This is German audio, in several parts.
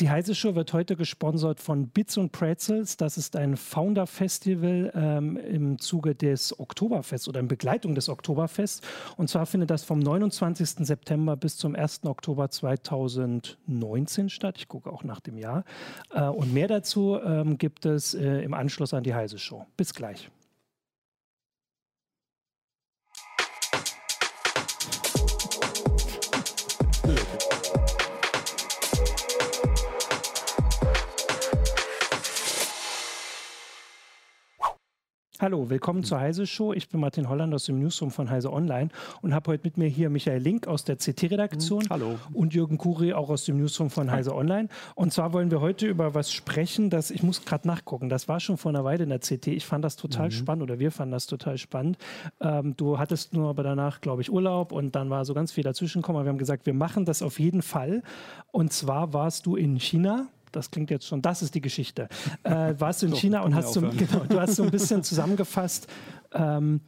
Die Heise Show wird heute gesponsert von Bits und Pretzels. Das ist ein Founder-Festival ähm, im Zuge des Oktoberfests oder in Begleitung des Oktoberfests. Und zwar findet das vom 29. September bis zum 1. Oktober 2019 statt. Ich gucke auch nach dem Jahr. Äh, und mehr dazu ähm, gibt es äh, im Anschluss an die Heise Show. Bis gleich. Hallo, willkommen zur Heise Show. Ich bin Martin Holland aus dem Newsroom von Heise Online und habe heute mit mir hier Michael Link aus der CT-Redaktion. Mhm. Hallo. Und Jürgen Kuri auch aus dem Newsroom von Heise Online. Und zwar wollen wir heute über was sprechen, das ich muss gerade nachgucken. Das war schon vor einer Weile in der CT. Ich fand das total mhm. spannend oder wir fanden das total spannend. Ähm, du hattest nur aber danach, glaube ich, Urlaub und dann war so ganz viel dazwischenkommen. Wir haben gesagt, wir machen das auf jeden Fall. Und zwar warst du in China das klingt jetzt schon, das ist die Geschichte. Äh, warst du in so, China und hast so, genau, du hast so ein bisschen zusammengefasst, ähm,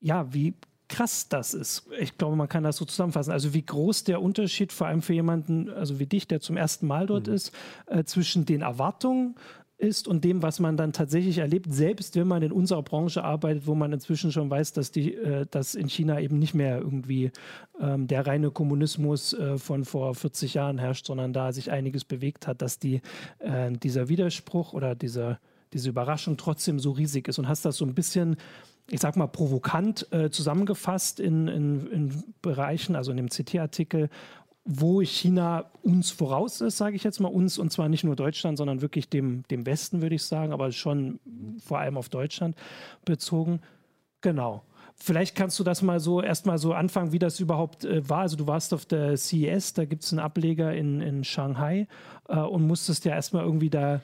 ja, wie krass das ist. Ich glaube, man kann das so zusammenfassen. Also wie groß der Unterschied, vor allem für jemanden, also wie dich, der zum ersten Mal dort mhm. ist, äh, zwischen den Erwartungen ist und dem, was man dann tatsächlich erlebt, selbst wenn man in unserer Branche arbeitet, wo man inzwischen schon weiß, dass, die, äh, dass in China eben nicht mehr irgendwie ähm, der reine Kommunismus äh, von vor 40 Jahren herrscht, sondern da sich einiges bewegt hat, dass die, äh, dieser Widerspruch oder diese, diese Überraschung trotzdem so riesig ist. Und hast das so ein bisschen ich sag mal, provokant äh, zusammengefasst in, in, in, Bereichen, also in dem CT-Artikel, wo China uns voraus ist, sage ich jetzt mal uns, und zwar nicht nur Deutschland, sondern wirklich dem, dem Westen, würde ich sagen, aber schon vor allem auf Deutschland bezogen. Genau. Vielleicht kannst du das mal so erstmal so anfangen, wie das überhaupt äh, war. Also du warst auf der CES, da gibt es einen Ableger in, in Shanghai äh, und musstest ja erstmal irgendwie da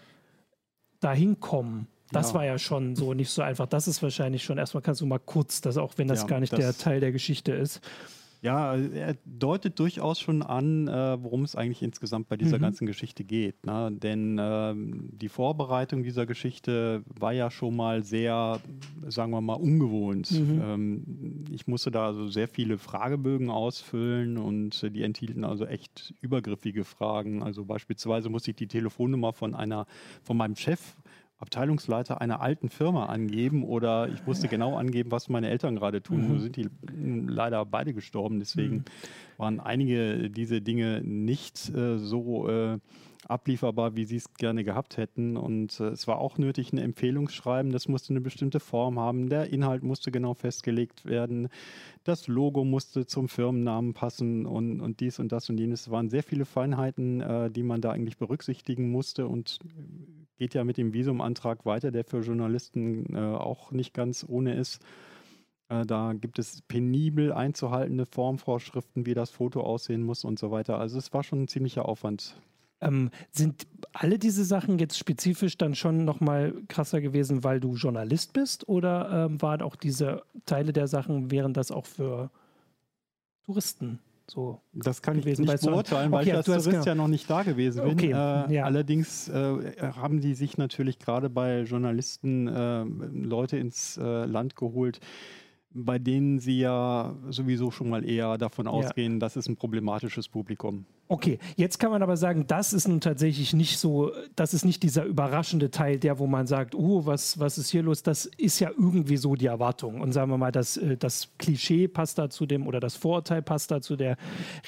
dahin kommen. Das ja. war ja schon so nicht so einfach. Das ist wahrscheinlich schon erstmal kannst du mal kurz, das auch wenn das ja, gar nicht der Teil der Geschichte ist. Ja, er deutet durchaus schon an, äh, worum es eigentlich insgesamt bei dieser mhm. ganzen Geschichte geht. Ne? Denn äh, die Vorbereitung dieser Geschichte war ja schon mal sehr, sagen wir mal, ungewohnt. Mhm. Ähm, ich musste da also sehr viele Fragebögen ausfüllen und äh, die enthielten also echt übergriffige Fragen. Also beispielsweise musste ich die Telefonnummer von einer, von meinem Chef Abteilungsleiter einer alten Firma angeben oder ich musste genau angeben, was meine Eltern gerade tun. Mhm. sind die leider beide gestorben. Deswegen mhm. waren einige dieser Dinge nicht äh, so äh, ablieferbar, wie sie es gerne gehabt hätten. Und äh, es war auch nötig, ein Empfehlungsschreiben. Das musste eine bestimmte Form haben. Der Inhalt musste genau festgelegt werden. Das Logo musste zum Firmennamen passen und, und dies und das und jenes. Es waren sehr viele Feinheiten, äh, die man da eigentlich berücksichtigen musste und geht ja mit dem Visumantrag weiter, der für Journalisten äh, auch nicht ganz ohne ist. Äh, da gibt es penibel einzuhaltende Formvorschriften, wie das Foto aussehen muss und so weiter. Also es war schon ein ziemlicher Aufwand. Ähm, sind alle diese Sachen jetzt spezifisch dann schon nochmal krasser gewesen, weil du Journalist bist? Oder ähm, waren auch diese Teile der Sachen, wären das auch für Touristen? So das kann ich nicht beurteilen, weil okay, ich als Tourist genau. ja noch nicht da gewesen bin. Okay, äh, ja. Allerdings äh, haben die sich natürlich gerade bei Journalisten äh, Leute ins äh, Land geholt, bei denen sie ja sowieso schon mal eher davon ausgehen, ja. das ist ein problematisches Publikum. Okay, jetzt kann man aber sagen, das ist nun tatsächlich nicht so, das ist nicht dieser überraschende Teil, der, wo man sagt, oh, was, was ist hier los? Das ist ja irgendwie so die Erwartung. Und sagen wir mal, das, äh, das Klischee passt da zu dem oder das Vorurteil passt da zu der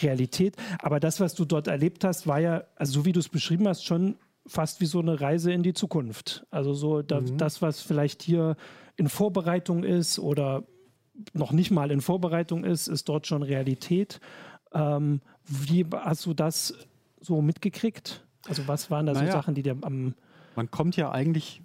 Realität. Aber das, was du dort erlebt hast, war ja, also so wie du es beschrieben hast, schon fast wie so eine Reise in die Zukunft. Also so da, mhm. das, was vielleicht hier in Vorbereitung ist oder noch nicht mal in Vorbereitung ist, ist dort schon Realität. Ähm, wie hast du das so mitgekriegt? Also was waren da naja, so Sachen, die dir am... Man kommt ja eigentlich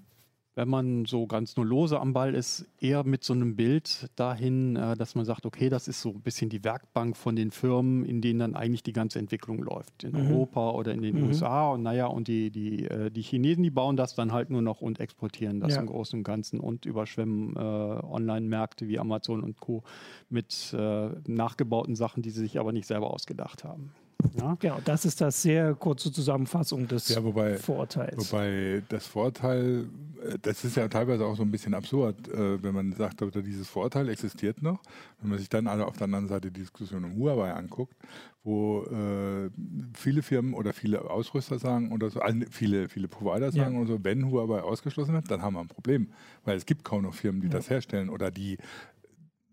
wenn man so ganz nur lose am Ball ist, eher mit so einem Bild dahin, äh, dass man sagt, okay, das ist so ein bisschen die Werkbank von den Firmen, in denen dann eigentlich die ganze Entwicklung läuft. In mhm. Europa oder in den mhm. USA. Und naja, und die, die, äh, die Chinesen, die bauen das dann halt nur noch und exportieren das ja. im Großen und Ganzen und überschwemmen äh, Online-Märkte wie Amazon und Co. mit äh, nachgebauten Sachen, die sie sich aber nicht selber ausgedacht haben. Ja? Genau, das ist das sehr kurze Zusammenfassung des ja, wobei, Vorurteils. Wobei das Vorurteil äh, das ist ja teilweise auch so ein bisschen absurd, äh, wenn man sagt, dieses Vorteil existiert noch. Wenn man sich dann alle auf der anderen Seite die Diskussion um Huawei anguckt, wo äh, viele Firmen oder viele Ausrüster sagen oder so, also viele, viele Provider sagen ja. und so, wenn Huawei ausgeschlossen wird, dann haben wir ein Problem. Weil es gibt kaum noch Firmen, die ja. das herstellen oder die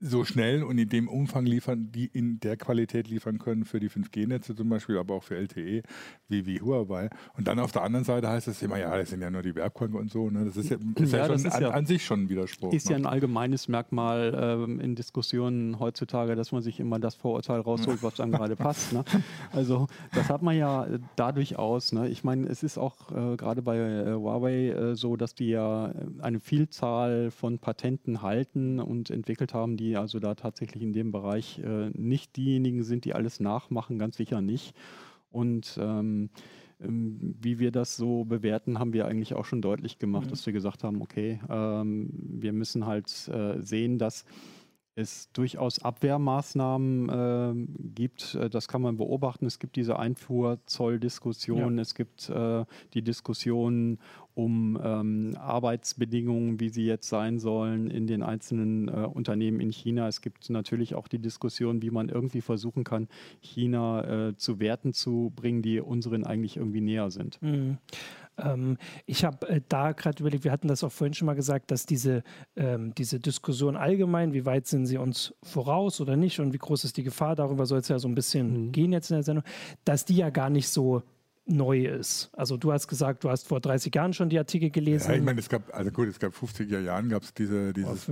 so schnell und in dem Umfang liefern, die in der Qualität liefern können für die 5G-Netze zum Beispiel, aber auch für LTE, wie, wie Huawei. Und dann auf der anderen Seite heißt es immer, ja, das sind ja nur die Werbkunden und so. Ne? Das ist ja, ist ja, ja schon ist an, ja, an, sich schon ein Widerspruch. Ist ne? ja ein allgemeines Merkmal ähm, in Diskussionen heutzutage, dass man sich immer das Vorurteil rausholt, was einem gerade passt. Ne? Also das hat man ja dadurch aus. Ne? Ich meine, es ist auch äh, gerade bei äh, Huawei äh, so, dass die ja eine Vielzahl von Patenten halten und entwickelt haben, die also da tatsächlich in dem Bereich äh, nicht diejenigen sind, die alles nachmachen, ganz sicher nicht. Und ähm, ähm, wie wir das so bewerten, haben wir eigentlich auch schon deutlich gemacht, mhm. dass wir gesagt haben, okay, ähm, wir müssen halt äh, sehen, dass es durchaus Abwehrmaßnahmen äh, gibt. Äh, das kann man beobachten. Es gibt diese Einfuhrzolldiskussion, ja. es gibt äh, die Diskussion um ähm, Arbeitsbedingungen, wie sie jetzt sein sollen in den einzelnen äh, Unternehmen in China. Es gibt natürlich auch die Diskussion, wie man irgendwie versuchen kann, China äh, zu Werten zu bringen, die unseren eigentlich irgendwie näher sind. Mhm. Ähm, ich habe äh, da gerade überlegt, wir hatten das auch vorhin schon mal gesagt, dass diese, ähm, diese Diskussion allgemein, wie weit sind sie uns voraus oder nicht und wie groß ist die Gefahr, darüber soll es ja so ein bisschen mhm. gehen jetzt in der Sendung, dass die ja gar nicht so neu ist. Also du hast gesagt, du hast vor 30 Jahren schon die Artikel gelesen. Ja, ich meine, es gab, also gut, es gab 50er Jahren gab es diese, dieses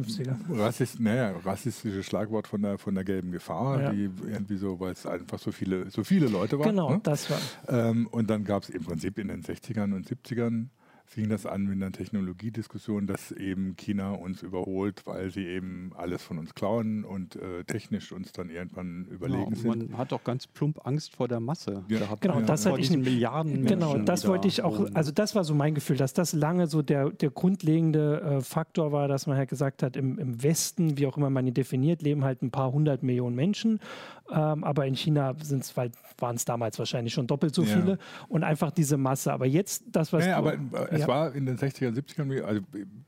Rassist, naja, rassistische Schlagwort von der, von der gelben Gefahr, ja. die irgendwie so, weil es einfach so viele, so viele Leute waren. Genau, ne? das war. Ähm, und dann gab es im Prinzip in den 60ern und 70ern fing das an mit einer Technologiediskussion, dass eben China uns überholt, weil sie eben alles von uns klauen und äh, technisch uns dann irgendwann überlegen ja, sind. Man hat auch ganz plump Angst vor der Masse. Ja. Gehabt, genau, ja, das hatte ich Milliarden Genau, das wollte ich auch, also das war so mein Gefühl, dass das lange so der, der grundlegende äh, Faktor war, dass man halt gesagt hat, im, im Westen, wie auch immer man ihn definiert, leben halt ein paar hundert Millionen Menschen ähm, aber in China waren es damals wahrscheinlich schon doppelt so viele ja. und einfach diese Masse. Aber jetzt das, was. Ja, aber es ja. war in den 60er, 70er, also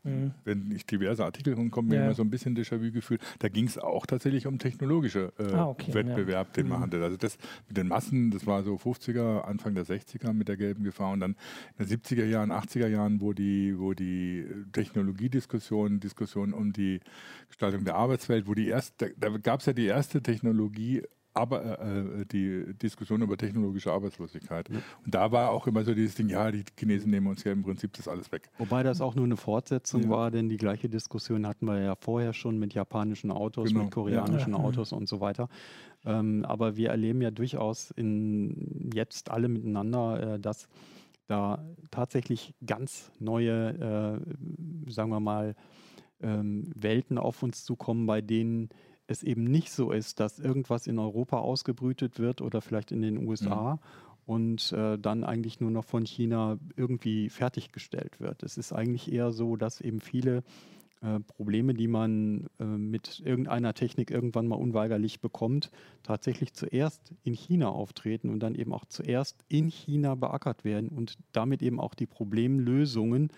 mhm. wenn ich diverse Artikel rumkomme, mir immer so ein bisschen Déjà-vu-Gefühl, da ging es auch tatsächlich um technologische äh, ah, okay, Wettbewerb, den mhm. man hatte. Also das mit den Massen, das war so 50er, Anfang der 60er mit der gelben Gefahr und dann in den 70er Jahren, 80er Jahren, wo die, wo die Technologiediskussion, Diskussion um die Gestaltung der Arbeitswelt, wo die erste, da, da gab es ja die erste Technologie aber äh, äh, die Diskussion über technologische Arbeitslosigkeit. Ja. Und da war auch immer so dieses Ding, ja, die Chinesen nehmen uns ja im Prinzip das alles weg. Wobei das auch nur eine Fortsetzung ja. war, denn die gleiche Diskussion hatten wir ja vorher schon mit japanischen Autos, genau. mit koreanischen ja. Autos und so weiter. Ähm, aber wir erleben ja durchaus in jetzt alle miteinander, äh, dass da tatsächlich ganz neue, äh, sagen wir mal, ähm, Welten auf uns zukommen, bei denen es eben nicht so ist, dass irgendwas in Europa ausgebrütet wird oder vielleicht in den USA. Mhm und äh, dann eigentlich nur noch von China irgendwie fertiggestellt wird. Es ist eigentlich eher so, dass eben viele äh, Probleme, die man äh, mit irgendeiner Technik irgendwann mal unweigerlich bekommt, tatsächlich zuerst in China auftreten und dann eben auch zuerst in China beackert werden und damit eben auch die Problemlösungen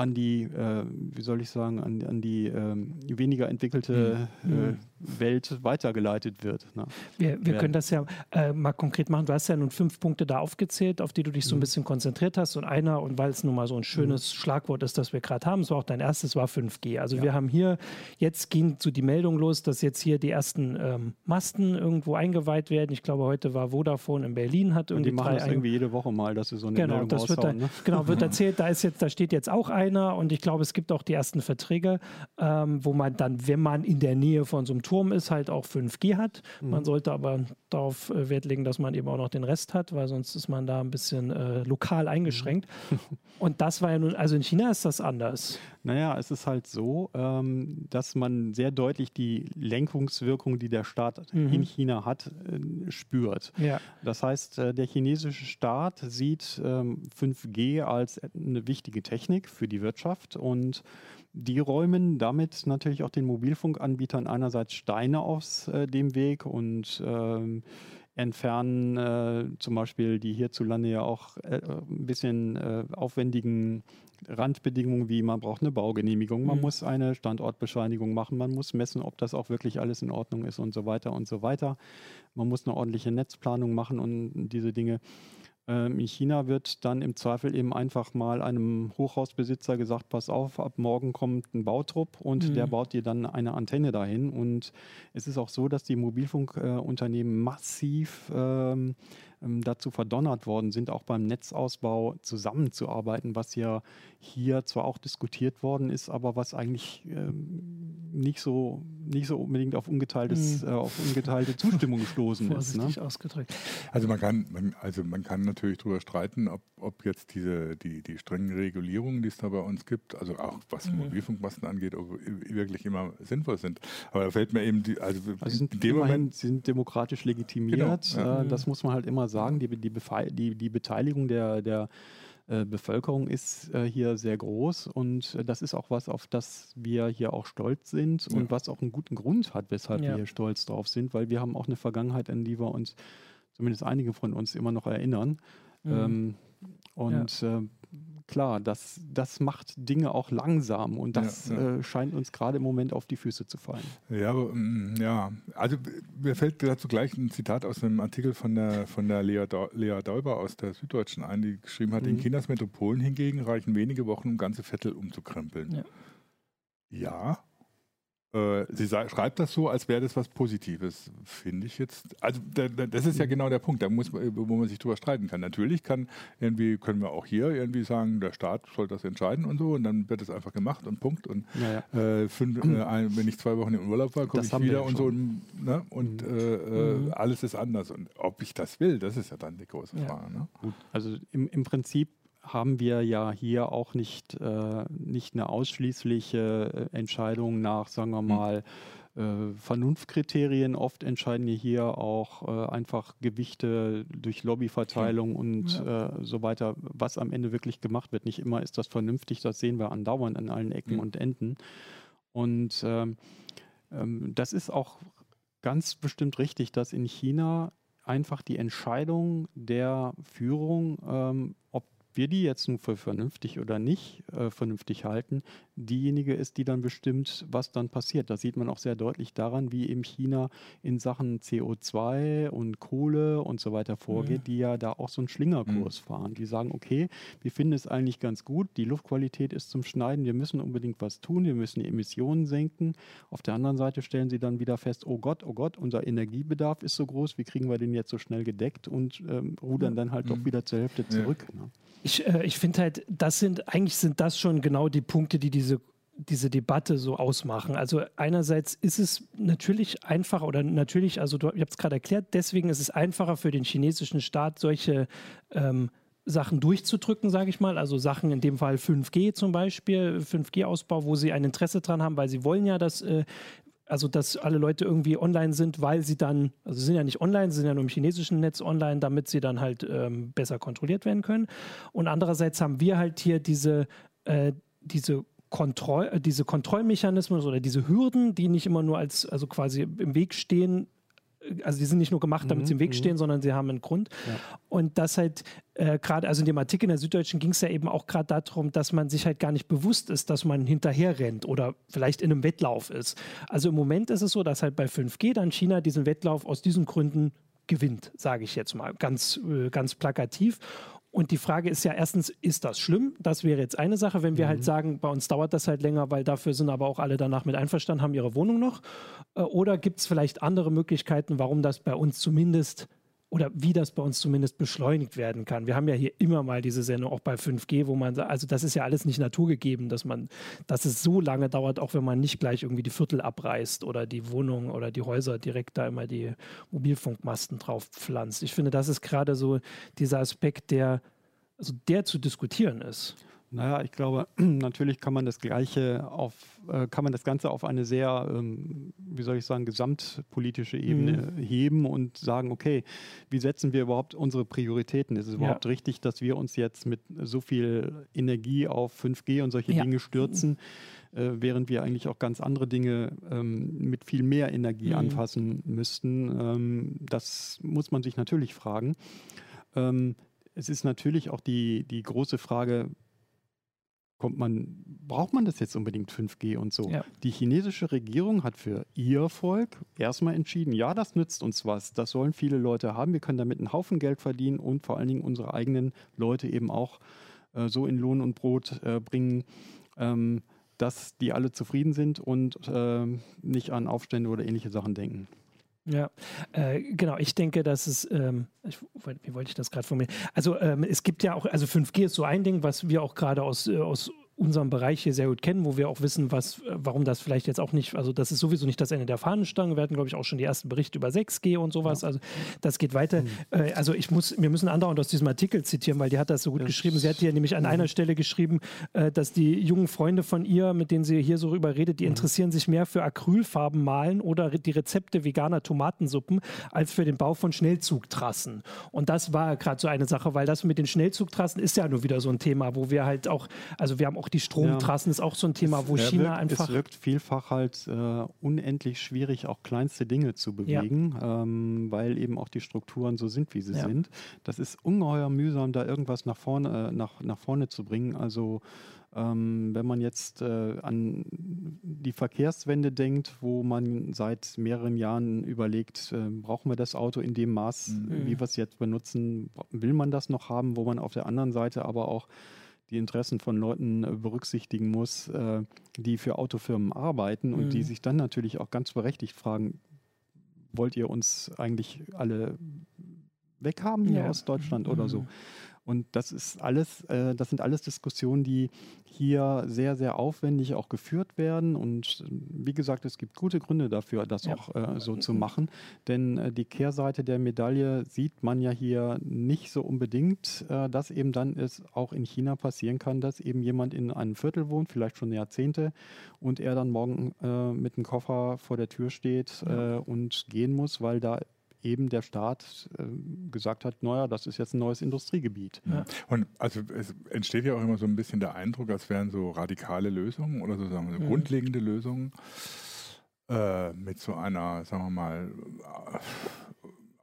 an die, äh, wie soll ich sagen, an, an die äh, weniger entwickelte mhm. äh, Welt weitergeleitet wird. Ne? Wir, wir können das ja äh, mal konkret machen. Du hast ja nun fünf Punkte da aufgezählt, auf die du dich so ein mhm. bisschen konzentriert hast. Und einer, und weil es nun mal so ein schönes mhm. Schlagwort ist, das wir gerade haben, es war auch dein erstes, war 5G. Also ja. wir haben hier, jetzt ging so die Meldung los, dass jetzt hier die ersten ähm, Masten irgendwo eingeweiht werden. Ich glaube, heute war Vodafone in Berlin, hat irgendwie. Und die machen das irgendwie jede Woche mal, dass sie so eine genau, Meldung das wird dann, ne? Genau, wird erzählt, da ist jetzt, da steht jetzt auch einer und ich glaube, es gibt auch die ersten Verträge, ähm, wo man dann, wenn man in der Nähe von so einem Turm ist, halt auch 5G hat. Mhm. Man sollte aber darauf äh, Wert legen, dass man eben auch noch den Rest hat, weil sonst ist man da ein bisschen äh, lokal eingeschränkt. Und das war ja nun, also in China ist das anders. Naja, es ist halt so, ähm, dass man sehr deutlich die Lenkungswirkung, die der Staat mhm. in China hat, äh, spürt. Ja. Das heißt, äh, der chinesische Staat sieht ähm, 5G als eine wichtige Technik für die Wirtschaft und die räumen damit natürlich auch den Mobilfunkanbietern einerseits Steine aus äh, dem Weg und ähm, entfernen äh, zum Beispiel die hierzulande ja auch äh, ein bisschen äh, aufwendigen Randbedingungen wie man braucht eine Baugenehmigung, man mhm. muss eine Standortbescheinigung machen, man muss messen, ob das auch wirklich alles in Ordnung ist und so weiter und so weiter. Man muss eine ordentliche Netzplanung machen und diese Dinge. Ähm, in China wird dann im Zweifel eben einfach mal einem Hochhausbesitzer gesagt, pass auf, ab morgen kommt ein Bautrupp und mhm. der baut dir dann eine Antenne dahin. Und es ist auch so, dass die Mobilfunkunternehmen massiv ähm, ähm, dazu verdonnert worden sind, auch beim Netzausbau zusammenzuarbeiten, was ja hier zwar auch diskutiert worden ist, aber was eigentlich ähm, nicht, so, nicht so unbedingt auf, ungeteiltes, mhm. äh, auf ungeteilte Zustimmung gestoßen ist. Ne? ausgedrückt. Also man kann, man, also man kann natürlich darüber streiten, ob, ob jetzt diese, die, die strengen Regulierungen, die es da bei uns gibt, also auch was mhm. Mobilfunkmasten angeht, wirklich immer sinnvoll sind. Aber da fällt mir eben die, also, also sind in dem Moment sind demokratisch legitimiert. Genau, ja. äh, das muss man halt immer sagen, die, die, die, die Beteiligung der, der äh, Bevölkerung ist äh, hier sehr groß und äh, das ist auch was, auf das wir hier auch stolz sind ja. und was auch einen guten Grund hat, weshalb ja. wir hier stolz drauf sind, weil wir haben auch eine Vergangenheit, an die wir uns, zumindest einige von uns, immer noch erinnern. Mhm. Ähm, und ja. Klar, das, das macht Dinge auch langsam und das ja, ja. Äh, scheint uns gerade im Moment auf die Füße zu fallen. Ja, aber, mm, ja. also mir fällt dazu gleich ein Zitat aus einem Artikel von der, von der Lea, Lea Däuber aus der Süddeutschen ein, die geschrieben hat, mhm. in Chinas Metropolen hingegen reichen wenige Wochen, um ganze Viertel umzukrempeln. Ja. ja sie schreibt das so, als wäre das was Positives, finde ich jetzt. Also da, da, das ist ja genau der Punkt, da muss man, wo man sich drüber streiten kann. Natürlich kann irgendwie können wir auch hier irgendwie sagen, der Staat soll das entscheiden und so, und dann wird es einfach gemacht und Punkt. Und ja, ja. Äh, fünf, äh, ein, wenn ich zwei Wochen im Urlaub war, komme ich wieder und so und, ne? und mhm. Äh, äh, mhm. alles ist anders. Und ob ich das will, das ist ja dann die große Frage. Ne? Also im, im Prinzip haben wir ja hier auch nicht, äh, nicht eine ausschließliche äh, Entscheidung nach, sagen wir hm. mal, äh, Vernunftkriterien. Oft entscheiden wir hier auch äh, einfach Gewichte durch Lobbyverteilung und ja. Äh, so weiter, was am Ende wirklich gemacht wird. Nicht immer ist das vernünftig, das sehen wir andauernd an allen Ecken ja. und Enden. Und ähm, ähm, das ist auch ganz bestimmt richtig, dass in China einfach die Entscheidung der Führung, ähm, ob wir die jetzt nun für vernünftig oder nicht äh, vernünftig halten, diejenige ist, die dann bestimmt, was dann passiert. Das sieht man auch sehr deutlich daran, wie eben China in Sachen CO2 und Kohle und so weiter vorgeht, mhm. die ja da auch so einen Schlingerkurs mhm. fahren. Die sagen, okay, wir finden es eigentlich ganz gut, die Luftqualität ist zum Schneiden, wir müssen unbedingt was tun, wir müssen die Emissionen senken. Auf der anderen Seite stellen sie dann wieder fest, oh Gott, oh Gott, unser Energiebedarf ist so groß, wie kriegen wir den jetzt so schnell gedeckt und ähm, rudern dann halt mhm. doch wieder zur Hälfte zurück. Ja. Ne? Ich, äh, ich finde halt, das sind, eigentlich sind das schon genau die Punkte, die diese diese Debatte so ausmachen. Also einerseits ist es natürlich einfacher oder natürlich, also du, ich es gerade erklärt, deswegen ist es einfacher für den chinesischen Staat, solche ähm, Sachen durchzudrücken, sage ich mal. Also Sachen in dem Fall 5G zum Beispiel, 5G-Ausbau, wo sie ein Interesse dran haben, weil sie wollen ja, dass äh, also dass alle Leute irgendwie online sind, weil sie dann, also sie sind ja nicht online, sie sind ja nur im chinesischen Netz online, damit sie dann halt ähm, besser kontrolliert werden können. Und andererseits haben wir halt hier diese, äh, diese Kontroll, äh, diese Kontrollmechanismen oder diese Hürden, die nicht immer nur als, also quasi im Weg stehen, also die sind nicht nur gemacht, damit mhm, sie im Weg mhm. stehen, sondern sie haben einen Grund. Ja. Und das halt äh, gerade, also in dem Artikel in der Süddeutschen ging es ja eben auch gerade darum, dass man sich halt gar nicht bewusst ist, dass man hinterher rennt oder vielleicht in einem Wettlauf ist. Also im Moment ist es so, dass halt bei 5G dann China diesen Wettlauf aus diesen Gründen gewinnt, sage ich jetzt mal, ganz, äh, ganz plakativ. Und die Frage ist ja erstens, ist das schlimm? Das wäre jetzt eine Sache, wenn wir halt mhm. halt sagen, bei uns dauert das halt länger, weil dafür sind aber auch alle danach mit einverstanden, haben ihre Wohnung noch. Äh, oder gibt es vielleicht andere Möglichkeiten, warum das bei uns zumindest oder wie das bei uns zumindest beschleunigt werden kann. Wir haben ja hier immer mal diese Sendung auch bei 5G, wo man sagt, also das ist ja alles nicht naturgegeben, dass man, dass es so lange dauert, auch wenn man nicht gleich irgendwie die Viertel abreißt oder die Wohnungen oder die Häuser direkt da immer die Mobilfunkmasten drauf pflanzt. Ich finde, das ist gerade so dieser Aspekt, der, also der zu diskutieren ist. Naja, ich glaube, natürlich kann man das Gleiche auf, äh, kann man das Ganze auf eine sehr, ähm, wie soll ich sagen, gesamtpolitische Ebene mhm. heben und sagen, okay, wie setzen wir überhaupt unsere Prioritäten? Ist es überhaupt ja. richtig, dass wir uns jetzt mit so viel Energie auf 5G und solche ja. Dinge stürzen, äh, während wir eigentlich auch ganz andere Dinge ähm, mit viel mehr Energie mhm. anfassen müssten? Ähm, das muss man sich natürlich fragen. Ähm, es ist natürlich auch die, die große Frage, kommt man, braucht man das jetzt unbedingt 5G und so? Ja. Die chinesische Regierung hat für ihr Volk erstmal entschieden, ja, das nützt uns was, das sollen viele Leute haben, wir können damit einen Haufen Geld verdienen und vor allen Dingen unsere eigenen Leute eben auch äh, so in Lohn und Brot äh, bringen, ähm, dass die alle zufrieden sind und äh, nicht an Aufstände oder ähnliche Sachen denken. Ja, äh, genau. Ich denke, dass es, ähm, ich, wie wollte ich das gerade formulieren? Also ähm, es gibt ja auch, also 5G ist so ein Ding, was wir auch gerade aus, äh, aus unserem Bereich hier sehr gut kennen, wo wir auch wissen, was, warum das vielleicht jetzt auch nicht, also das ist sowieso nicht das Ende der Fahnenstange. Wir hatten, glaube ich, auch schon die ersten Berichte über 6G und sowas. Ja. Also das geht weiter. Mhm. Äh, also ich muss, wir müssen andauernd aus diesem Artikel zitieren, weil die hat das so gut das geschrieben. Sie hat hier nämlich an mhm. einer Stelle geschrieben, äh, dass die jungen Freunde von ihr, mit denen sie hier so rüber redet, die mhm. interessieren sich mehr für Acrylfarben malen oder die Rezepte veganer Tomatensuppen als für den Bau von Schnellzugtrassen. Und das war gerade so eine Sache, weil das mit den Schnellzugtrassen ist ja nur wieder so ein Thema, wo wir halt auch, also wir haben auch die Stromtrassen ja. ist auch so ein Thema, wo es, China wirkt, einfach. Es wirkt vielfach halt äh, unendlich schwierig, auch kleinste Dinge zu bewegen, ja. ähm, weil eben auch die Strukturen so sind, wie sie ja. sind. Das ist ungeheuer mühsam, da irgendwas nach vorne, äh, nach, nach vorne zu bringen. Also ähm, wenn man jetzt äh, an die Verkehrswende denkt, wo man seit mehreren Jahren überlegt, äh, brauchen wir das Auto in dem Maß, mhm. wie wir es jetzt benutzen, will man das noch haben, wo man auf der anderen Seite aber auch die Interessen von Leuten äh, berücksichtigen muss, äh, die für Autofirmen arbeiten und mhm. die sich dann natürlich auch ganz berechtigt fragen, wollt ihr uns eigentlich alle weghaben hier ja. aus Deutschland mhm. oder so? Und das ist alles, äh, das sind alles Diskussionen, die hier sehr, sehr aufwendig auch geführt werden. Und äh, wie gesagt, es gibt gute Gründe dafür, das ja. auch äh, so zu machen. Denn äh, die Kehrseite der Medaille sieht man ja hier nicht so unbedingt, äh, dass eben dann es auch in China passieren kann, dass eben jemand in einem Viertel wohnt, vielleicht schon Jahrzehnte, und er dann morgen äh, mit einem Koffer vor der Tür steht ja. und gehen muss, weil da eben der Staat äh, gesagt hat, naja, das ist jetzt ein neues Industriegebiet. Ja. Und also es entsteht ja auch immer so ein bisschen der Eindruck, als wären so radikale Lösungen oder sozusagen so mhm. grundlegende Lösungen äh, mit so einer, sagen wir mal,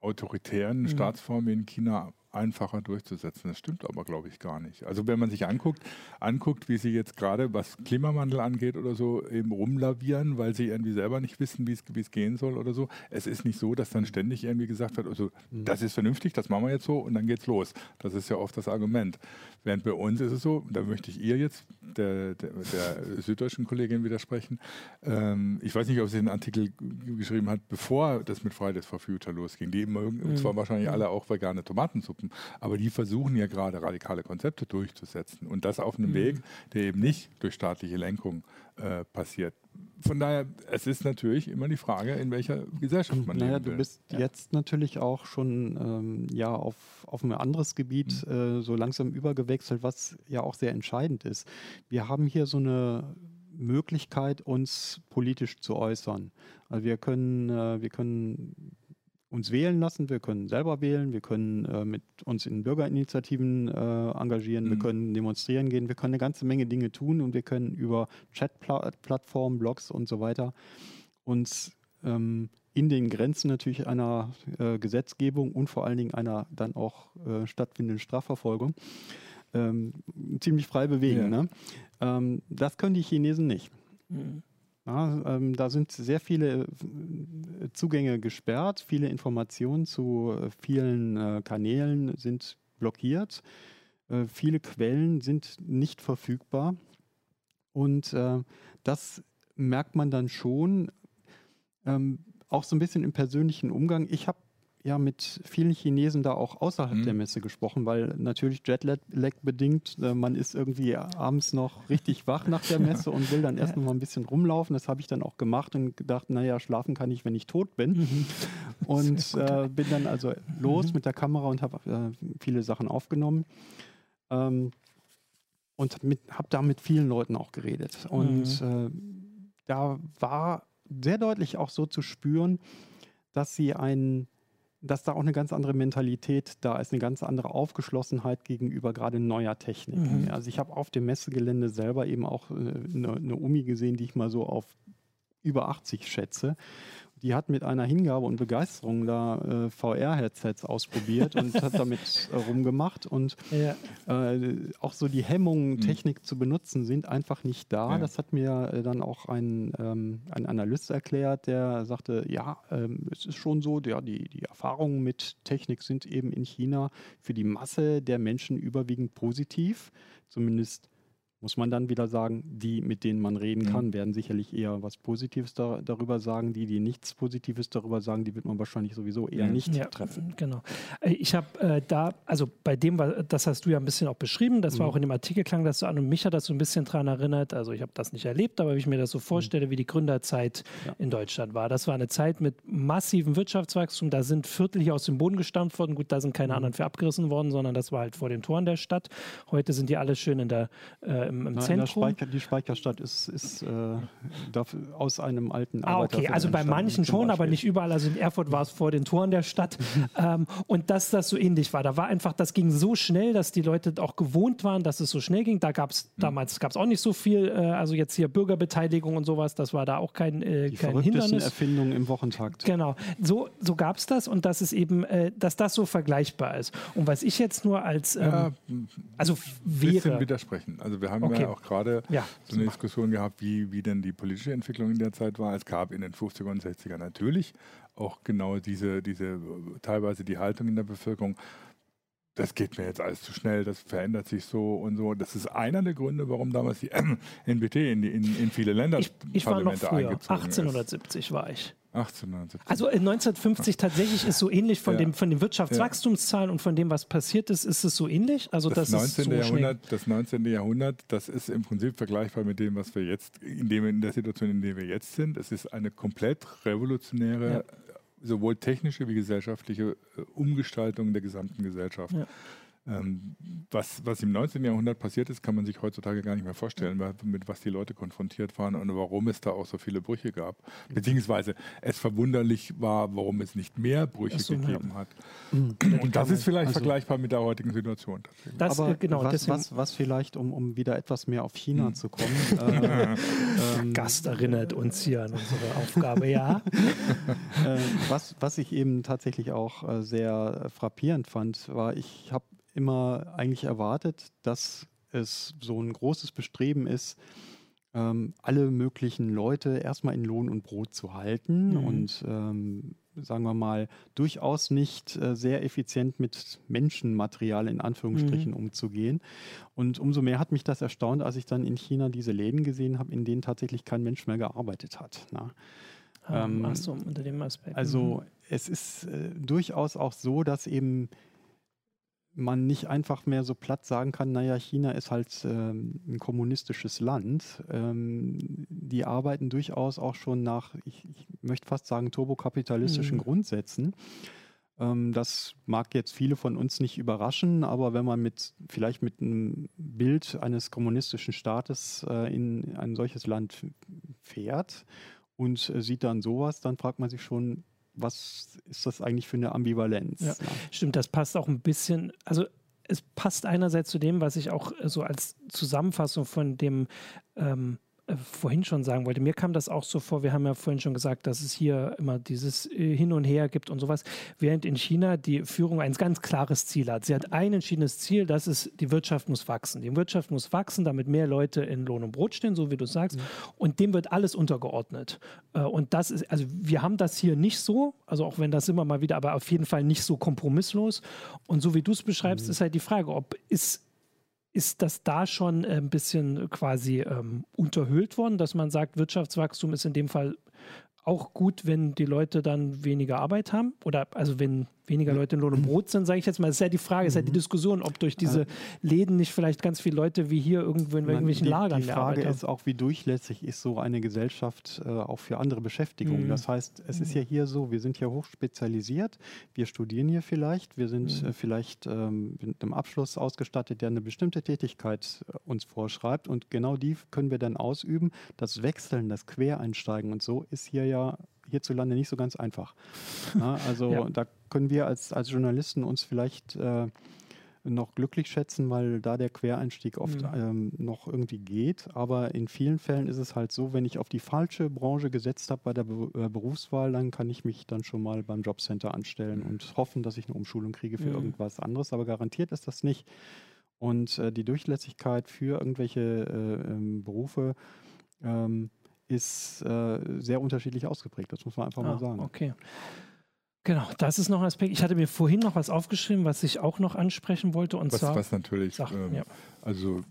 autoritären mhm. Staatsform wie in China einfacher durchzusetzen. Das stimmt aber, glaube ich, gar nicht. Also wenn man sich anguckt, anguckt, wie sie jetzt gerade, was Klimawandel angeht oder so, eben rumlavieren, weil sie irgendwie selber nicht wissen, wie es gehen soll oder so. Es ist nicht so, dass dann ständig irgendwie gesagt wird, also mhm. das ist vernünftig, das machen wir jetzt so und dann geht's los. Das ist ja oft das Argument. Während bei uns ist es so, da möchte ich ihr jetzt, der, der, der süddeutschen Kollegin widersprechen. Ähm, ich weiß nicht, ob sie einen Artikel geschrieben hat, bevor das mit Fridays for Future losging. Die immer, mhm. zwar wahrscheinlich alle auch vegane Tomatensuppen Gruppen. Aber die versuchen ja gerade radikale Konzepte durchzusetzen und das auf einem mhm. Weg, der eben nicht durch staatliche Lenkung äh, passiert. Von daher, es ist natürlich immer die Frage, in welcher Gesellschaft man naja, leben will. Du bist ja. jetzt natürlich auch schon ähm, ja, auf, auf ein anderes Gebiet mhm. äh, so langsam übergewechselt, was ja auch sehr entscheidend ist. Wir haben hier so eine Möglichkeit, uns politisch zu äußern. Also wir können, äh, wir können uns wählen lassen, wir können selber wählen, wir können äh, mit uns in Bürgerinitiativen äh, engagieren, mhm. wir können demonstrieren gehen, wir können eine ganze Menge Dinge tun und wir können über Chatplattformen, Blogs und so weiter uns ähm, in den Grenzen natürlich einer äh, Gesetzgebung und vor allen Dingen einer dann auch äh, stattfindenden Strafverfolgung ähm, ziemlich frei bewegen. Ja. Ne? Ähm, das können die Chinesen nicht. Mhm. Ja, ähm, da sind sehr viele äh, Zugänge gesperrt, viele Informationen zu äh, vielen äh, Kanälen sind blockiert, äh, viele Quellen sind nicht verfügbar. Und äh, das merkt man dann schon, ähm, auch so ein bisschen im persönlichen Umgang. Ich habe ja mit vielen Chinesen da auch außerhalb mhm. der Messe gesprochen, weil natürlich Jetlag bedingt, äh, man ist irgendwie abends noch richtig wach nach der Messe und will dann erst noch mal ein bisschen rumlaufen. Das habe ich dann auch gemacht und gedacht, naja, schlafen kann ich, wenn ich tot bin. Mhm. Und äh, bin dann also los mhm. mit der Kamera und habe äh, viele Sachen aufgenommen. Ähm, und habe da mit vielen Leuten auch geredet. Und mhm. äh, da war sehr deutlich auch so zu spüren, dass sie ein, dass da auch eine ganz andere Mentalität da ist, eine ganz andere Aufgeschlossenheit gegenüber gerade neuer Technik. Mhm. Also ich habe auf dem Messegelände selber eben auch äh, eine, eine Umi gesehen, die ich mal so auf über 80 schätze die hat mit einer Hingabe und Begeisterung da äh, VR-Headsets ausprobiert und hat damit äh, rumgemacht. Und ja. äh, auch so die Hemmungen, mhm. Technik zu benutzen, sind einfach nicht da. Ja. Das hat mir äh, dann auch ein, ähm, ein Analyst erklärt, der sagte, ja, ähm, es ist schon so, ja, die, die Erfahrungen mit Technik sind eben in China für die Masse der Menschen überwiegend positiv, zumindest muss man dann wieder sagen, die, mit denen man reden mhm. kann, werden sicherlich eher was Positives da, darüber sagen. Die, die nichts Positives darüber sagen, die wird man wahrscheinlich sowieso eher mhm. nicht ja, treffen. Genau. Äh, ich habe äh, da, also bei dem, das hast du ja ein bisschen auch beschrieben, das mhm. war auch in dem Artikel klang das so an und mich hat das so ein bisschen daran erinnert. Also ich habe das nicht erlebt, aber wenn ich mir das so mhm. vorstelle, wie die Gründerzeit ja. in Deutschland war. Das war eine Zeit mit massivem Wirtschaftswachstum. Da sind Viertel hier aus dem Boden gestampft worden. Gut, da sind keine mhm. anderen für abgerissen worden, sondern das war halt vor den Toren der Stadt. Heute sind die alle schön in der äh, im, im Na, Zentrum. Speicher, die Speicherstadt ist, ist äh, aus einem alten Ah, okay, also bei manchen schon, aber nicht überall. Also in Erfurt war es vor den Toren der Stadt. ähm, und dass das so ähnlich war. Da war einfach, das ging so schnell, dass die Leute auch gewohnt waren, dass es so schnell ging. Da gab es mhm. damals gab's auch nicht so viel, äh, also jetzt hier Bürgerbeteiligung und sowas, das war da auch kein, äh, die kein Hindernis. Erfindungen im Wochentakt. Genau, so, so gab es das und dass es eben, äh, dass das so vergleichbar ist. Und was ich jetzt nur als, ähm, ja, also wäre... Bisschen widersprechen. Also wir haben okay. ja auch gerade ja, so eine Diskussion gehabt, wie, wie denn die politische Entwicklung in der Zeit war. Es gab in den 50er und 60er natürlich auch genau diese, diese teilweise die Haltung in der Bevölkerung. Das geht mir jetzt alles zu schnell, das verändert sich so und so. Das ist einer der Gründe, warum damals die NBT in, in, in viele Länder ich, ich war noch früher, 1870 ist. war ich. 1870. Also in 1950 tatsächlich ist so ähnlich von, ja. dem, von den Wirtschaftswachstumszahlen ja. und von dem, was passiert ist, ist es so ähnlich. Also das, das 19. So Jahrhundert, das 19. Jahrhundert, das ist im Prinzip vergleichbar mit dem, was wir jetzt, in, dem, in der Situation, in der wir jetzt sind. Es ist eine komplett revolutionäre, ja. Sowohl technische wie gesellschaftliche äh, Umgestaltung der gesamten Gesellschaft. Ähm, was, was im 19. Jahrhundert passiert ist, kann man sich heutzutage gar nicht mehr vorstellen, weil, mit was die Leute konfrontiert waren und warum es da auch so viele Brüche gab. Beziehungsweise es verwunderlich war, warum es nicht mehr Brüche so, gegeben ja. hat. Mhm. Und das ist vielleicht also, vergleichbar mit der heutigen Situation. Das, Aber genau, was, was, was, vielleicht, um, um wieder etwas mehr auf China mhm. zu kommen. äh, ähm, Gast erinnert uns hier an unsere Aufgabe, ja. äh, was, was ich eben tatsächlich auch äh, sehr frappierend fand, war, ich habe immer eigentlich erwartet, dass es so ein großes Bestreben ist, ähm, alle möglichen Leute erstmal in Lohn und Brot zu halten mhm. und ähm, sagen wir mal, durchaus nicht äh, sehr effizient mit Menschenmaterial in Anführungsstrichen mhm. umzugehen. Und umso mehr hat mich das erstaunt, als ich dann in China diese Läden gesehen habe, in denen tatsächlich kein Mensch mehr gearbeitet hat. Na? Ah, ähm, Ach so, unter dem Aspekt. Also mhm. es ist äh, durchaus auch so, dass eben man nicht einfach mehr so platt sagen kann, naja, China ist halt ähm, ein kommunistisches Land. Ähm, die arbeiten durchaus auch schon nach, ich, ich möchte fast sagen, turbokapitalistischen mhm. Grundsätzen. Ähm, das mag jetzt viele von uns nicht überraschen, aber wenn man mit vielleicht mit einem Bild eines kommunistischen Staates äh, in ein solches Land fährt und äh, sieht dann sowas, dann fragt man sich schon, was ist das eigentlich für eine Ambivalenz? Ja. Stimmt, das passt auch ein bisschen, also es passt einerseits zu dem, was ich auch so als Zusammenfassung von dem ähm, äh, vorhin schon sagen wollte. Mir kam das auch so vor, wir haben ja vorhin schon gesagt, dass es hier immer dieses äh, Hin und Her gibt und sowas, während in China die Führung ein ganz klares Ziel hat. Sie hat ein entschiedenes Ziel, das ist, die Wirtschaft muss wachsen. Die Wirtschaft muss wachsen, damit mehr Leute in Lohn und Brot stehen, so wie du sagst. Mhm. Und dem wird alles untergeordnet. Äh, und das ist, also wir haben das hier nicht so, also auch wenn das immer mal wieder, aber auf jeden Fall nicht so kompromisslos. Und so wie du es beschreibst, mhm. ist halt die Frage, ob ist ist das da schon ein bisschen quasi ähm, unterhöhlt worden, dass man sagt, Wirtschaftswachstum ist in dem Fall auch gut, wenn die Leute dann weniger Arbeit haben? Oder also wenn weniger Leute in Lohn und Brot sind, sage ich jetzt mal. Das ist ja die Frage, ist ja die mhm. Diskussion, ob durch diese Läden nicht vielleicht ganz viele Leute wie hier irgendwo in irgendwelchen die, Lagern Die Frage ist auch, wie durchlässig ist so eine Gesellschaft äh, auch für andere Beschäftigungen. Mhm. Das heißt, es ist ja hier so, wir sind hier hochspezialisiert, wir studieren hier vielleicht, wir sind mhm. äh, vielleicht ähm, mit einem Abschluss ausgestattet, der eine bestimmte Tätigkeit äh, uns vorschreibt und genau die können wir dann ausüben. Das Wechseln, das Quereinsteigen und so ist hier ja hierzulande nicht so ganz einfach. Ja, also ja. da können wir als, als Journalisten uns vielleicht äh, noch glücklich schätzen, weil da der Quereinstieg oft mhm. ähm, noch irgendwie geht. Aber in vielen Fällen ist es halt so, wenn ich auf die falsche Branche gesetzt habe bei der Be äh, Berufswahl, dann kann ich mich dann schon mal beim Jobcenter anstellen mhm. und hoffen, dass ich eine Umschulung kriege für mhm. irgendwas anderes. Aber garantiert ist das nicht. Und äh, die Durchlässigkeit für irgendwelche äh, ähm, Berufe ähm, ist äh, sehr unterschiedlich ausgeprägt. Das muss man einfach ah, mal sagen. Okay. Genau, das ist noch ein Aspekt. Ich hatte mir vorhin noch was aufgeschrieben, was ich auch noch ansprechen wollte. Und was, zwar, was natürlich, sag, ähm, ja. also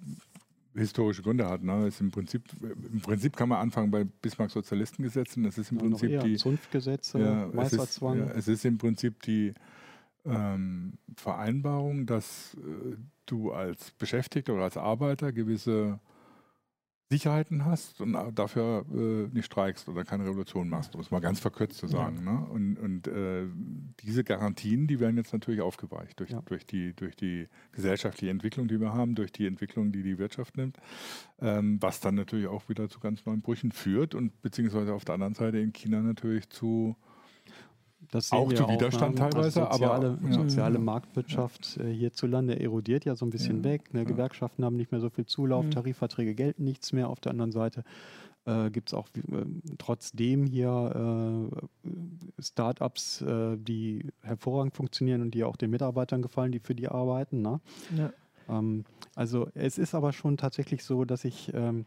historische Gründe hat. Ne? Ist im, Prinzip, Im Prinzip kann man anfangen bei Bismarck Sozialistengesetzen. Das ist im ja, Prinzip die Zunftgesetze, ja, es ist, ja, es ist im Prinzip die ähm, Vereinbarung, dass äh, du als Beschäftigter oder als Arbeiter gewisse Sicherheiten hast und dafür äh, nicht streikst oder keine Revolution machst, um es mal ganz verkürzt zu sagen. Ja. Ne? Und, und äh, diese Garantien, die werden jetzt natürlich aufgeweicht durch, ja. durch, die, durch die gesellschaftliche Entwicklung, die wir haben, durch die Entwicklung, die die Wirtschaft nimmt, ähm, was dann natürlich auch wieder zu ganz neuen Brüchen führt und beziehungsweise auf der anderen Seite in China natürlich zu das auch zu Widerstand auch, teilweise, soziale, aber soziale Marktwirtschaft äh, hierzulande erodiert ja so ein bisschen ja, weg. Ne? Ja. Gewerkschaften haben nicht mehr so viel Zulauf, mhm. Tarifverträge gelten nichts mehr. Auf der anderen Seite äh, gibt es auch äh, trotzdem hier äh, Startups, äh, die hervorragend funktionieren und die auch den Mitarbeitern gefallen, die für die arbeiten. Ne? Ja. Ähm, also es ist aber schon tatsächlich so, dass ich ähm,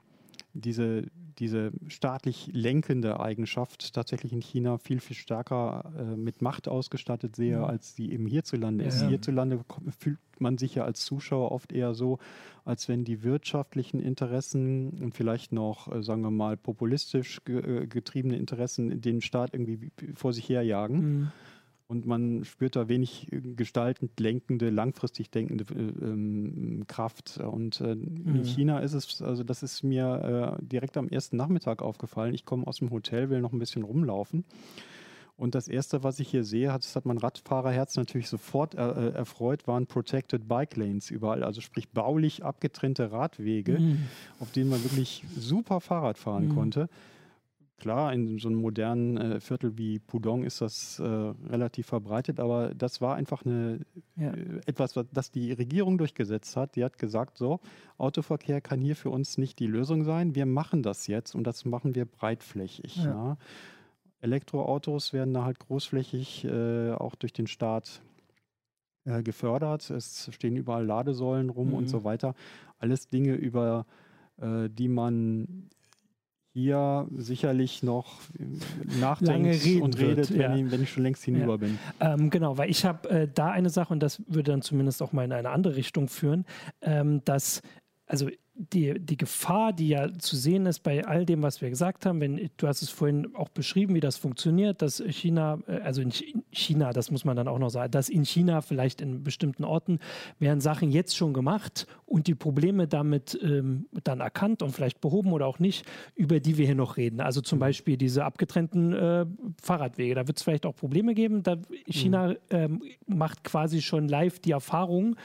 diese, diese staatlich lenkende Eigenschaft tatsächlich in China viel, viel stärker äh, mit Macht ausgestattet sehe, ja. als sie eben hierzulande ja. ist. Hierzulande fühlt man sich ja als Zuschauer oft eher so, als wenn die wirtschaftlichen Interessen und vielleicht noch, äh, sagen wir mal, populistisch ge äh, getriebene Interessen den Staat irgendwie vor sich herjagen. Mhm und man spürt da wenig äh, gestaltend lenkende, langfristig denkende äh, ähm, Kraft. Und äh, mhm. in China ist es, also das ist mir äh, direkt am ersten Nachmittag aufgefallen. Ich komme aus dem Hotel, will noch ein bisschen rumlaufen. Und das erste, was ich hier sehe, hat, das hat mein Radfahrerherz natürlich sofort er, äh, erfreut, waren Protected Bike Lanes überall. Also sprich baulich abgetrennte Radwege, mhm. auf denen man wirklich super Fahrrad fahren mhm. konnte. Klar, in so einem modernen äh, Viertel wie Pudong ist das äh, relativ verbreitet, aber das war einfach eine, ja. äh, etwas, was das die Regierung durchgesetzt hat. Die hat gesagt, so, Autoverkehr kann hier für uns nicht die Lösung sein. Wir machen das jetzt und das machen wir breitflächig. Ja. Ja. Elektroautos werden da halt großflächig äh, auch durch den Staat äh, gefördert. Es stehen überall Ladesäulen rum mhm. und so weiter. Alles Dinge, über äh, die man hier sicherlich noch nachdenkt und redet, wird, wenn, ich, wenn, ich, schon längst hinüber ja. bin. Ähm, genau, weil ich habe äh, da eine Sache, und das würde dann zumindest auch mal in eine andere Richtung führen, ähm, dass, also die, die Gefahr, die ja zu sehen ist bei all dem, was wir gesagt haben, wenn du hast es vorhin auch beschrieben, wie das funktioniert, dass China, äh, also in China, das muss man dann auch noch sagen, dass in China vielleicht in bestimmten Orten werden Sachen jetzt schon gemacht und die Probleme damit ähm, dann erkannt und vielleicht behoben oder auch nicht, über die wir hier noch reden. Also zum mhm. Beispiel diese abgetrennten äh, Fahrradwege. Da wird es vielleicht auch Probleme geben. Da China mhm. ähm, macht quasi schon live die Erfahrungen,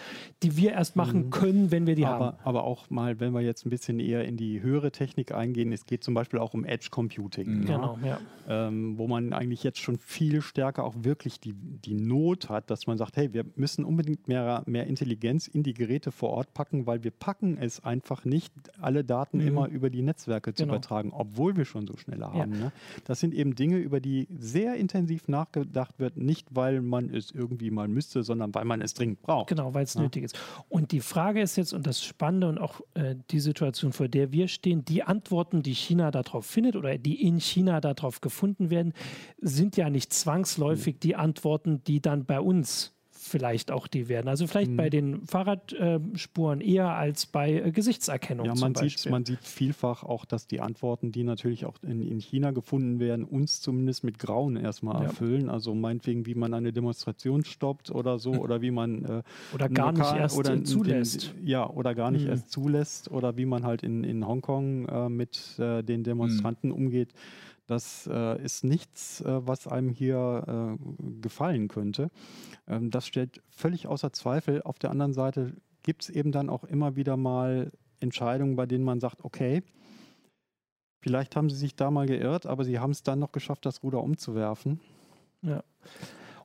die wir erst machen mhm. können, wenn wir die aber, haben. Aber auch mal, wenn wir jetzt ein bisschen eher in die höhere Technik eingehen, es geht zum Beispiel auch um Edge Computing. Mhm. Genau, ja. Ähm, wo man eigentlich jetzt schon viel stärker auch wirklich die, die Not hat, dass man sagt, hey, wir müssen unbedingt mehr, mehr Intelligenz in die Geräte vor Ort packen, weil wir packen es einfach nicht, alle Daten mhm. immer über die Netzwerke zu genau. übertragen, obwohl wir schon so schnell haben. Ja. Ne? Das sind eben Dinge, über die sehr intensiv nachgedacht wird, nicht weil man es irgendwie mal müsste, sondern weil man es dringend braucht. Genau, weil es ja. nötig ist. Und die Frage ist jetzt, und das Spannende und auch äh, die Situation, vor der wir stehen, die Antworten, die China darauf findet oder die in China darauf gefunden werden, sind ja nicht zwangsläufig die Antworten, die dann bei uns vielleicht auch die werden. Also vielleicht mhm. bei den Fahrradspuren eher als bei äh, Gesichtserkennung. Ja, man sieht, man sieht vielfach auch, dass die Antworten, die natürlich auch in, in China gefunden werden, uns zumindest mit Grauen erstmal ja. erfüllen. Also meinetwegen, wie man eine Demonstration stoppt oder so, oder wie man äh, oder gar nicht erst oder zulässt. Den, ja, oder gar nicht mhm. erst zulässt, oder wie man halt in, in Hongkong äh, mit äh, den Demonstranten mhm. umgeht. Das äh, ist nichts, äh, was einem hier äh, gefallen könnte. Ähm, das stellt völlig außer Zweifel. Auf der anderen Seite gibt es eben dann auch immer wieder mal Entscheidungen, bei denen man sagt, okay, vielleicht haben sie sich da mal geirrt, aber sie haben es dann noch geschafft, das Ruder umzuwerfen. Ja.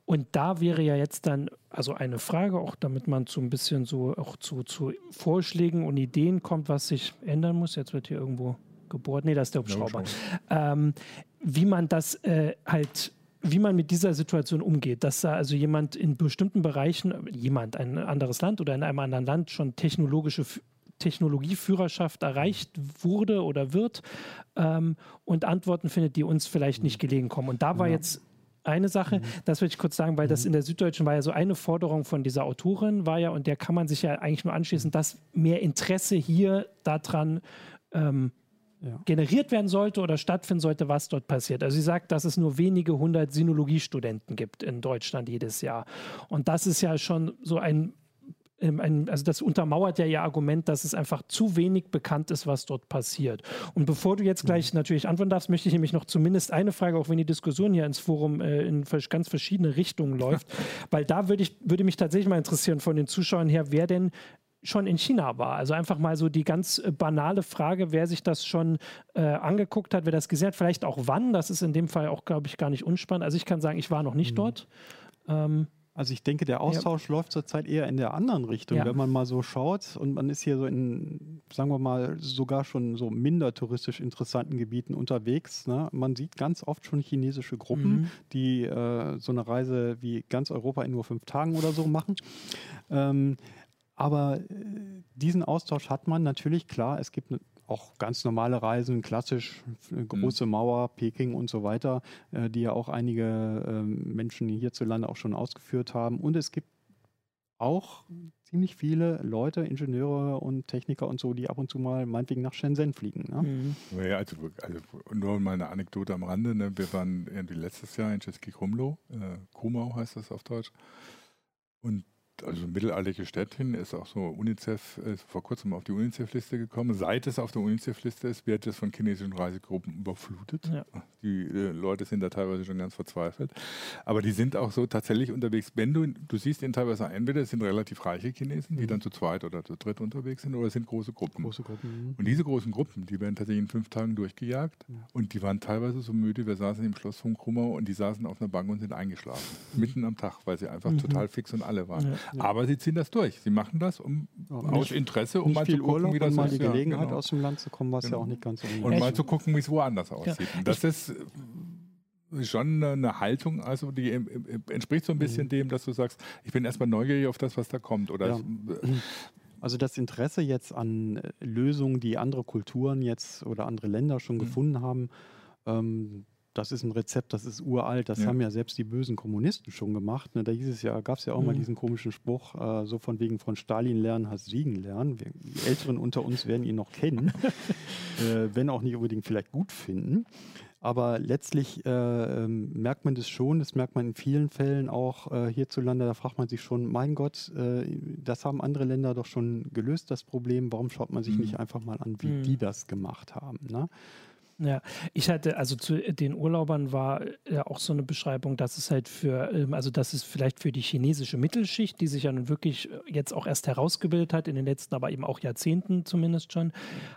Und da wäre ja jetzt dann, also eine Frage, auch damit man so ein bisschen so auch zu, zu Vorschlägen und Ideen kommt, was sich ändern muss. Jetzt wird hier irgendwo gebohrt. Nee, das ist der Hubschrauber. Ähm, wie man das äh, halt wie man mit dieser Situation umgeht, dass da also jemand in bestimmten Bereichen, jemand, ein anderes Land oder in einem anderen Land schon technologische Technologieführerschaft erreicht wurde oder wird ähm, und Antworten findet, die uns vielleicht nicht gelegen kommen. Und da war ja. jetzt eine Sache, mhm. das würde ich kurz sagen, weil mhm. das in der Süddeutschen war ja so eine Forderung von dieser Autorin, war ja, und der kann man sich ja eigentlich nur anschließen, dass mehr Interesse hier daran ähm, ja. generiert werden sollte oder stattfinden sollte, was dort passiert. Also sie sagt, dass es nur wenige hundert Sinologiestudenten gibt in Deutschland jedes Jahr. Und das ist ja schon so ein ähm, also das untermauert ja ihr Argument, dass es einfach zu wenig bekannt ist, was dort passiert. Und bevor du jetzt gleich mhm. natürlich antworten darfst, möchte ich nämlich noch zumindest eine Frage, auch wenn die Diskussion hier ins Forum äh, in ganz verschiedene Richtungen läuft, weil da würde ich würde mich tatsächlich mal interessieren von den Zuschauern her, wer denn schon in China war. Also einfach mal so die ganz äh, banale Frage, wer sich das schon äh, angeguckt hat, wer das gesehen hat, vielleicht auch wann. Das ist in dem Fall auch, glaube ich, gar nicht unspannend. Also ich kann sagen, ich war noch nicht mhm. dort. Ähm, also ich denke, der Austausch ja. läuft zurzeit eher in der anderen Richtung, ja. wenn man mal so schaut und man ist hier so in, sagen wir mal, sogar schon so minder touristisch interessanten Gebieten unterwegs. Ne? Man sieht ganz oft schon chinesische Gruppen, mhm. die äh, so eine Reise wie ganz Europa in nur fünf Tagen oder so machen. Ähm, aber äh, diesen Austausch hat man natürlich, klar, es gibt auch ganz normale Reisen, klassisch äh, große mhm. Mauer, Peking und so weiter, äh, die ja auch einige ähm, Menschen hierzulande auch schon ausgeführt haben. Und es gibt auch ziemlich viele Leute, Ingenieure und Techniker und so, die ab und zu mal meinetwegen nach Shenzhen fliegen. Ne? Mhm. Ja, also, also, nur mal eine Anekdote am Rande. Ne? Wir waren irgendwie letztes Jahr in Czeski Krumlo, äh, Kumau heißt das auf Deutsch. Und also mittelalterliche Städtchen ist auch so UNICEF, ist vor kurzem auf die UNICEF-Liste gekommen. Seit es auf der UNICEF-Liste ist, wird es von chinesischen Reisegruppen überflutet. Ja. Die äh, Leute sind da teilweise schon ganz verzweifelt. Aber die sind auch so tatsächlich unterwegs. Wenn du, du siehst ihn teilweise entweder es sind relativ reiche Chinesen, die mhm. dann zu zweit oder zu dritt unterwegs sind, oder es sind große Gruppen. Große Gruppen. Mhm. Und diese großen Gruppen, die werden tatsächlich in fünf Tagen durchgejagt. Mhm. Und die waren teilweise so müde. Wir saßen im Schloss von Krumau und die saßen auf einer Bank und sind eingeschlafen. Mhm. Mitten am Tag, weil sie einfach mhm. total fix und alle waren. Ja. Aber sie ziehen das durch. Sie machen das um, ja, aus Interesse, um mal zu gucken, Urlaub, wie das um mal die Gelegenheit genau. aus dem Land zu kommen, was genau. ja auch nicht ganz so Und mal zu gucken, wie es woanders aussieht. Ja. Das ist schon eine Haltung, also die entspricht so ein bisschen mhm. dem, dass du sagst, ich bin erstmal neugierig auf das, was da kommt. Oder ja. Also das Interesse jetzt an äh, Lösungen, die andere Kulturen jetzt oder andere Länder schon mhm. gefunden haben, ähm, das ist ein Rezept, das ist uralt, das ja. haben ja selbst die bösen Kommunisten schon gemacht. Ne? Da hieß es ja, gab es ja auch mhm. mal diesen komischen Spruch, äh, so von wegen von Stalin lernen, hast Siegen lernen. Die Älteren unter uns werden ihn noch kennen, äh, wenn auch nicht unbedingt vielleicht gut finden. Aber letztlich äh, ähm, merkt man das schon, das merkt man in vielen Fällen auch äh, hierzulande. Da fragt man sich schon, mein Gott, äh, das haben andere Länder doch schon gelöst, das Problem. Warum schaut man sich mhm. nicht einfach mal an, wie mhm. die das gemacht haben? Ne? Ja, ich hatte, also zu den Urlaubern war ja auch so eine Beschreibung, dass es halt für, ähm, also dass es vielleicht für die chinesische Mittelschicht, die sich ja nun wirklich jetzt auch erst herausgebildet hat, in den letzten, aber eben auch Jahrzehnten zumindest schon,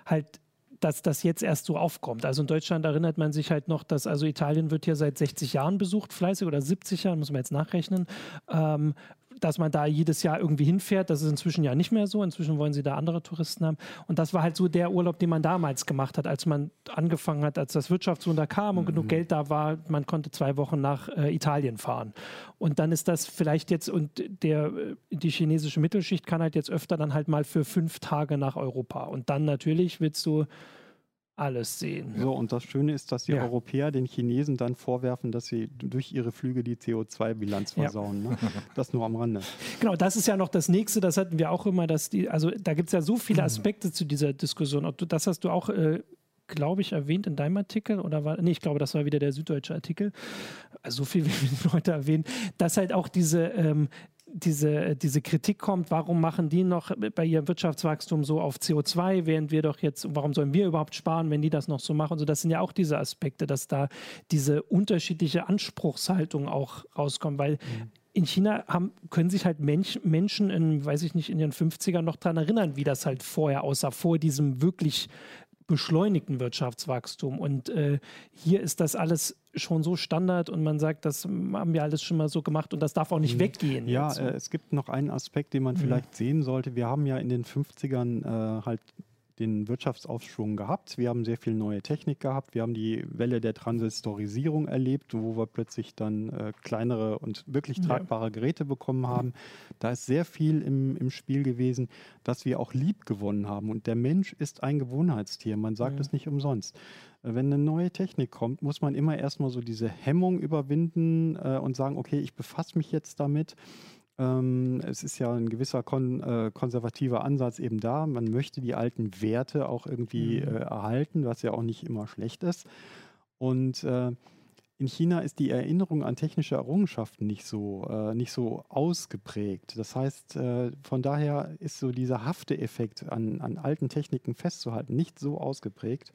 halt dass das jetzt erst so aufkommt. Also in Deutschland erinnert man sich halt noch, dass also Italien wird hier seit 60 Jahren besucht, fleißig oder 70 Jahren, muss man jetzt nachrechnen. Ähm, dass man da jedes Jahr irgendwie hinfährt. Das ist inzwischen ja nicht mehr so. Inzwischen wollen sie da andere Touristen haben. Und das war halt so der Urlaub, den man damals gemacht hat, als man angefangen hat, als das Wirtschaftswunder kam und mhm. genug Geld da war. Man konnte zwei Wochen nach äh, Italien fahren. Und dann ist das vielleicht jetzt, und der, äh, die chinesische Mittelschicht kann halt jetzt öfter dann halt mal für fünf Tage nach Europa. Und dann natürlich willst du alles sehen. So, und das Schöne ist, dass die ja. Europäer den Chinesen dann vorwerfen, dass sie durch ihre Flüge die CO2-Bilanz versauen. Ja. Ne? Das nur am Rande. Genau, das ist ja noch das nächste, das hatten wir auch immer, dass die, also da gibt es ja so viele mhm. Aspekte zu dieser Diskussion. Und das hast du auch. Äh, glaube ich, erwähnt in deinem Artikel oder war, nee, ich glaube, das war wieder der süddeutsche Artikel, also so viel wie wir die Leute erwähnen, dass halt auch diese, ähm, diese, diese Kritik kommt, warum machen die noch bei ihrem Wirtschaftswachstum so auf CO2, während wir doch jetzt, warum sollen wir überhaupt sparen, wenn die das noch so machen? So, das sind ja auch diese Aspekte, dass da diese unterschiedliche Anspruchshaltung auch rauskommt, weil mhm. in China haben, können sich halt Mensch, Menschen in, weiß ich nicht, in ihren 50ern noch daran erinnern, wie das halt vorher aussah, vor diesem wirklich beschleunigten Wirtschaftswachstum. Und äh, hier ist das alles schon so Standard und man sagt, das haben wir alles schon mal so gemacht und das darf auch nicht mhm. weggehen. Ja, äh, es gibt noch einen Aspekt, den man mhm. vielleicht sehen sollte. Wir haben ja in den 50ern äh, halt den Wirtschaftsaufschwung gehabt. Wir haben sehr viel neue Technik gehabt. Wir haben die Welle der Transistorisierung erlebt, wo wir plötzlich dann äh, kleinere und wirklich tragbare ja. Geräte bekommen haben. Da ist sehr viel im, im Spiel gewesen, dass wir auch lieb gewonnen haben. Und der Mensch ist ein Gewohnheitstier. Man sagt es ja. nicht umsonst. Wenn eine neue Technik kommt, muss man immer erstmal so diese Hemmung überwinden äh, und sagen, okay, ich befasse mich jetzt damit. Ähm, es ist ja ein gewisser kon äh, konservativer Ansatz eben da. Man möchte die alten Werte auch irgendwie mhm. äh, erhalten, was ja auch nicht immer schlecht ist. Und äh, in China ist die Erinnerung an technische Errungenschaften nicht so, äh, nicht so ausgeprägt. Das heißt, äh, von daher ist so dieser Hafteeffekt an, an alten Techniken festzuhalten nicht so ausgeprägt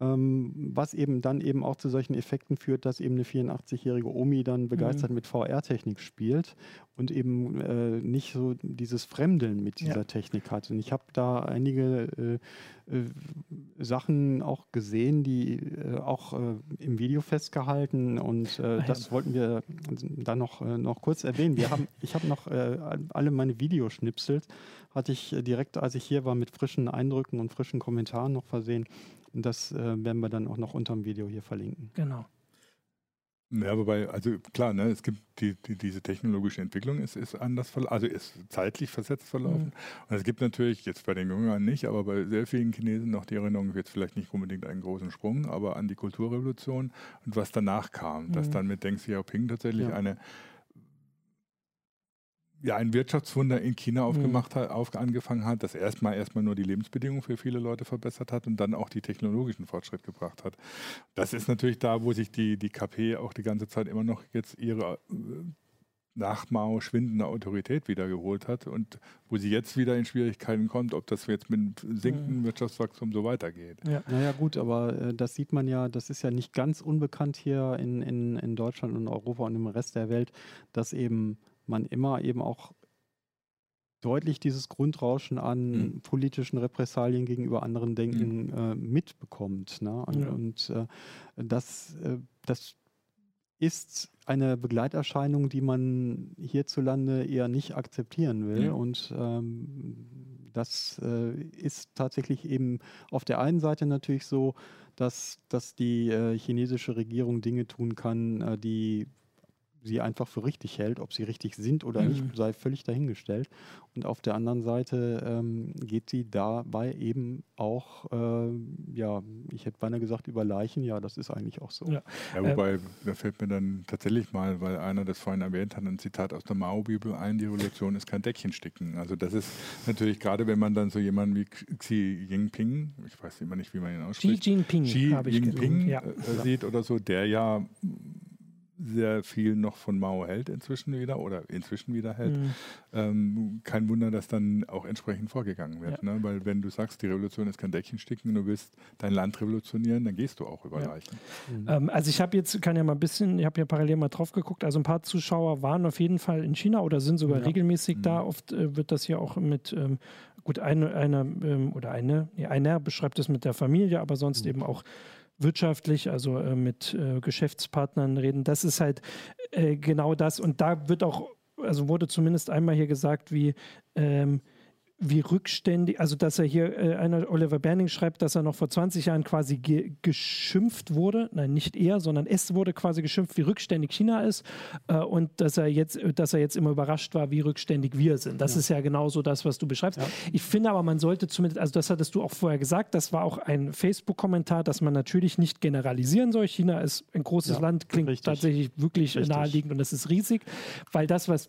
was eben dann eben auch zu solchen Effekten führt, dass eben eine 84-jährige Omi dann begeistert mhm. mit VR-Technik spielt und eben äh, nicht so dieses Fremdeln mit dieser ja. Technik hat. Und ich habe da einige äh, äh, Sachen auch gesehen, die äh, auch äh, im Video festgehalten und äh, das wollten wir dann noch, noch kurz erwähnen. Wir haben, ich habe noch alle meine Videoschnipsel, hatte ich direkt, als ich hier war, mit frischen Eindrücken und frischen Kommentaren noch versehen. Und das äh, werden wir dann auch noch unter dem Video hier verlinken. Genau. Ja, wobei, also klar, ne, es gibt die, die, diese technologische Entwicklung ist, ist anders, also ist zeitlich versetzt verlaufen. Mhm. Und es gibt natürlich, jetzt bei den Jüngeren nicht, aber bei sehr vielen Chinesen noch die Erinnerung, jetzt vielleicht nicht unbedingt einen großen Sprung, aber an die Kulturrevolution und was danach kam, mhm. dass dann mit Deng Xiaoping tatsächlich ja. eine ja, ein Wirtschaftswunder in China mhm. aufgemacht hat, auf, angefangen hat, das erstmal erstmal nur die Lebensbedingungen für viele Leute verbessert hat und dann auch die technologischen Fortschritt gebracht hat. Das ist natürlich da, wo sich die, die KP auch die ganze Zeit immer noch jetzt ihre äh, nach Mao schwindende Autorität wiedergeholt hat und wo sie jetzt wieder in Schwierigkeiten kommt, ob das jetzt mit sinkendem mhm. Wirtschaftswachstum so weitergeht. Ja. Naja gut, aber äh, das sieht man ja, das ist ja nicht ganz unbekannt hier in, in, in Deutschland und Europa und im Rest der Welt, dass eben man immer eben auch deutlich dieses Grundrauschen an mhm. politischen Repressalien gegenüber anderen Denken mhm. äh, mitbekommt. Ne? Und, ja. und äh, das, äh, das ist eine Begleiterscheinung, die man hierzulande eher nicht akzeptieren will. Ja. Und ähm, das äh, ist tatsächlich eben auf der einen Seite natürlich so, dass, dass die äh, chinesische Regierung Dinge tun kann, äh, die sie einfach für richtig hält. Ob sie richtig sind oder mhm. nicht, sei völlig dahingestellt. Und auf der anderen Seite ähm, geht sie dabei eben auch, äh, ja, ich hätte beinahe gesagt, über Leichen. Ja, das ist eigentlich auch so. Ja, ja wobei, ähm, da fällt mir dann tatsächlich mal, weil einer das vorhin erwähnt hat, ein Zitat aus der Mao-Bibel ein, die Revolution ist kein Deckchensticken. Also das ist natürlich gerade, wenn man dann so jemanden wie Xi Jinping, ich weiß immer nicht, wie man ihn ausspricht, Xi Jinping, Xi Jinping ja. äh, sieht oder so, der ja sehr viel noch von Mao hält inzwischen wieder oder inzwischen wieder hält. Mhm. Ähm, kein Wunder, dass dann auch entsprechend vorgegangen wird. Ja. Ne? Weil wenn du sagst, die Revolution ist kein Deckchensticken und du willst dein Land revolutionieren, dann gehst du auch über ja. Leichen. Mhm. Ähm, also ich habe jetzt, kann ja mal ein bisschen, ich habe ja parallel mal drauf geguckt, also ein paar Zuschauer waren auf jeden Fall in China oder sind sogar ja. regelmäßig mhm. da. Oft äh, wird das hier auch mit ähm, gut, eine, eine ähm, oder eine, nee, einer beschreibt es mit der Familie, aber sonst mhm. eben auch wirtschaftlich, also äh, mit äh, Geschäftspartnern reden. Das ist halt äh, genau das. Und da wird auch, also wurde zumindest einmal hier gesagt, wie ähm, wie rückständig, also dass er hier, äh, einer Oliver Berning schreibt, dass er noch vor 20 Jahren quasi ge geschimpft wurde, nein, nicht er, sondern es wurde quasi geschimpft, wie rückständig China ist äh, und dass er jetzt, dass er jetzt immer überrascht war, wie rückständig wir sind. Das ja. ist ja genauso das, was du beschreibst. Ja. Ich finde aber, man sollte zumindest, also das hattest du auch vorher gesagt, das war auch ein Facebook-Kommentar, dass man natürlich nicht generalisieren soll. China ist ein großes ja, Land, klingt richtig. tatsächlich wirklich richtig. naheliegend und das ist riesig, weil das, was